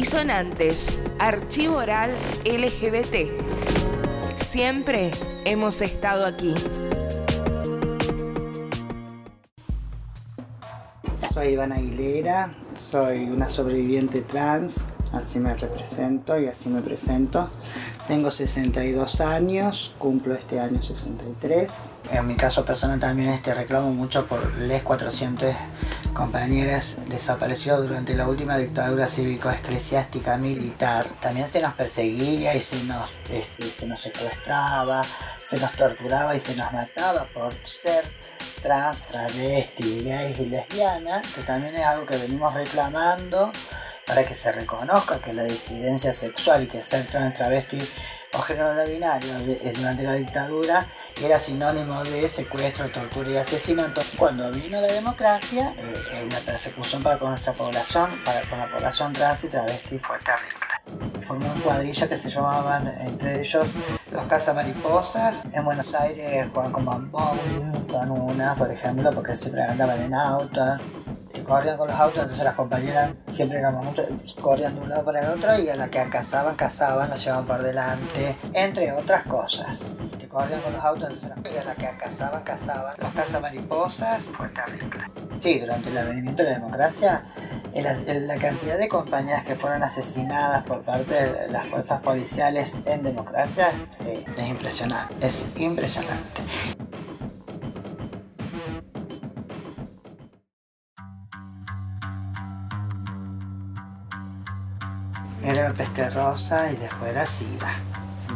Disonantes, Archivo Oral LGBT. Siempre hemos estado aquí. Soy Iván Aguilera, soy una sobreviviente trans, así me represento y así me presento. Tengo 62 años, cumplo este año 63. En mi caso personal también este reclamo mucho por les 400 compañeras desaparecidas durante la última dictadura cívico-eclesiástica militar. También se nos perseguía y se nos, este, se nos secuestraba, se nos torturaba y se nos mataba por ser trans, travesti, gays y lesbianas, que también es algo que venimos reclamando para que se reconozca que la disidencia sexual y que ser trans, travesti o género no binario durante la dictadura era sinónimo de secuestro, tortura y asesinato. Cuando vino la democracia, eh, la persecución para con nuestra población, para con la población trans y travesti fue terrible. Formaban cuadrillas que se llamaban entre ellos los cazamariposas. En Buenos Aires jugaban como bowling con una, por ejemplo, porque siempre andaban en auto corrían con los autos, entonces las compañeras siempre éramos muchos, corrían de un lado para el otro y a la que cazaban, cazaban, la llevaban por delante, entre otras cosas. Corrían con los autos, entonces las, y a la que cazaban, cazaban. Los cazamariposas. Sí, durante el advenimiento de la democracia, la cantidad de compañeras que fueron asesinadas por parte de las fuerzas policiales en democracias eh, es impresionante. Es impresionante. era la peste rosa y después era SIDA.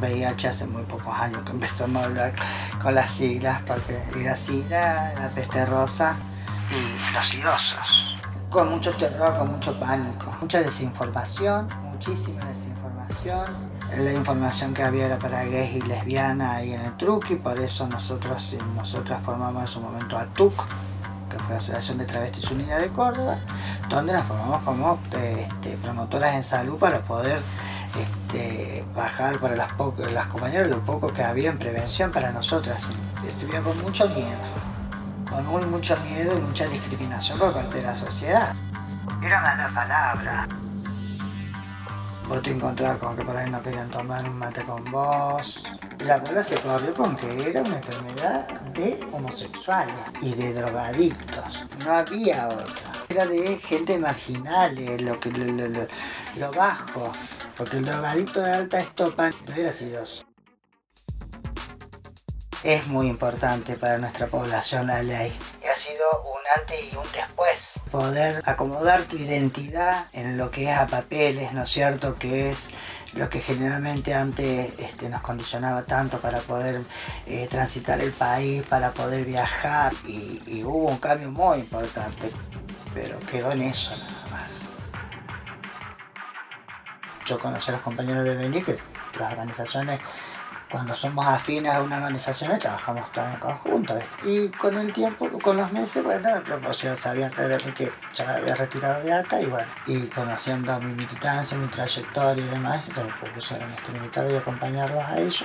VIH hace muy pocos años que empezamos a hablar con las siglas porque era SIDA, la peste rosa y los idosos. Con mucho terror, con mucho pánico, mucha desinformación, muchísima desinformación. La información que había era para gays y lesbianas ahí en el truqui, por eso nosotros y nosotras formamos en su momento a TUC, que fue la Asociación de Travestis Unida de Córdoba, donde nos formamos como este, promotoras en salud para poder este, bajar para las, las compañeras lo poco que había en prevención para nosotras. Estuvía con mucho miedo, con mucho miedo y mucha discriminación por parte de la sociedad. Era mala palabra. Vos te encontrabas con que por ahí no querían tomar un mate con vos. La bola se corrió con que era una enfermedad de homosexuales y de drogadictos. No había otra. Era de gente marginal, lo, que, lo, bajo. Porque el drogadicto de alta estopa no era sidoso. Es muy importante para nuestra población la ley. Y ha sido un antes y un después. Poder acomodar tu identidad en lo que es a papeles, ¿no es cierto? Que es lo que generalmente antes este, nos condicionaba tanto para poder eh, transitar el país, para poder viajar. Y, hubo un cambio muy importante, pero quedó en eso nada Yo conocí a los compañeros de Beni que las organizaciones cuando somos afines a una organización trabajamos todos en conjunto. Y con el tiempo, con los meses, bueno, me propusieron, sabían que ya me había retirado de ATA y bueno, y conociendo mi militancia, mi trayectoria y demás, me propusieron este militar y acompañarlos a ellos.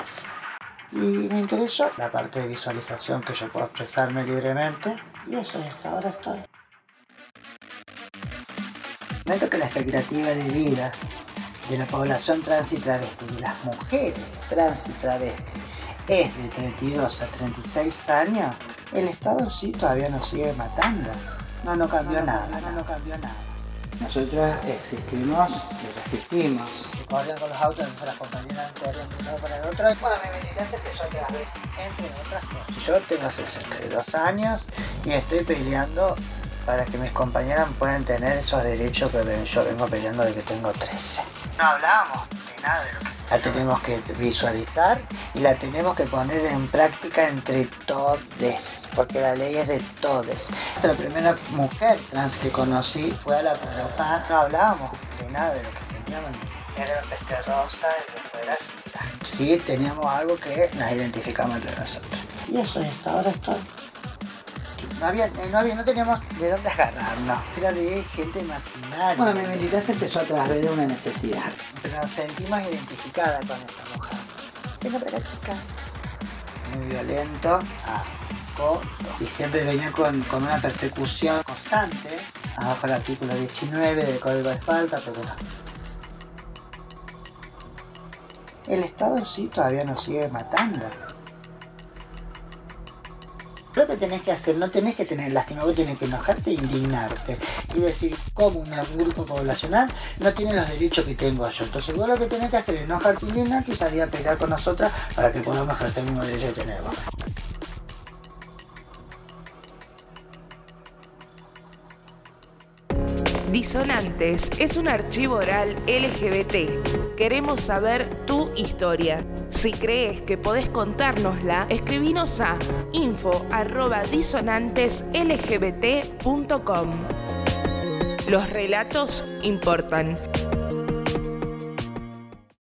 Y me interesó la parte de visualización, que yo puedo expresarme libremente, y eso, y hasta ahora estoy. Momento que la expectativa de vida de la población trans y travesti, de las mujeres trans y travesti, es de 32 a 36 años, el Estado sí todavía nos sigue matando. No, no cambió nada, no, no cambió nada. Nosotros existimos y resistimos. Corrían con los autos, entonces las compañeras corrían de un lado para el otro. Bueno, mi militante empezó a quedar entre otras cosas. Yo tengo 62 años y estoy peleando para que mis compañeras puedan tener esos derechos que yo vengo peleando de que tengo 13 no hablábamos de nada de lo que La tenemos que visualizar y la tenemos que poner en práctica entre todes, porque la ley es de todes. La primera mujer trans que conocí fue a la Parapá. No hablábamos de nada de lo que sentíamos. Era peste rosa y. Sí, teníamos algo que nos identificamos entre nosotros. Y eso, hasta ahora estoy no había, eh, no había, no teníamos de dónde agarrarnos. Era de gente marginal. Bueno, mi militancia empezó a través de una necesidad. Pero nos sentimos identificadas con esa mujer. Venga para chica. Muy violento. Ah, y siempre venía con, con, una persecución constante. Abajo el artículo 19 del Código de Esparta, pero el Estado en sí todavía nos sigue matando. Lo que tenés que hacer, no tenés que tener lástima, vos tenés que enojarte e indignarte. Y decir, como un grupo poblacional no tiene los derechos que tengo yo. Entonces vos lo que tenés que hacer es enojarte, indignarte y salir a pelear con nosotras para que podamos ejercer el mismo derecho que tenemos. Disonantes es un archivo oral LGBT. Queremos saber tu historia. Si crees que podés contárnosla, escribinos a info.disonanteslgbt.com. Los relatos importan.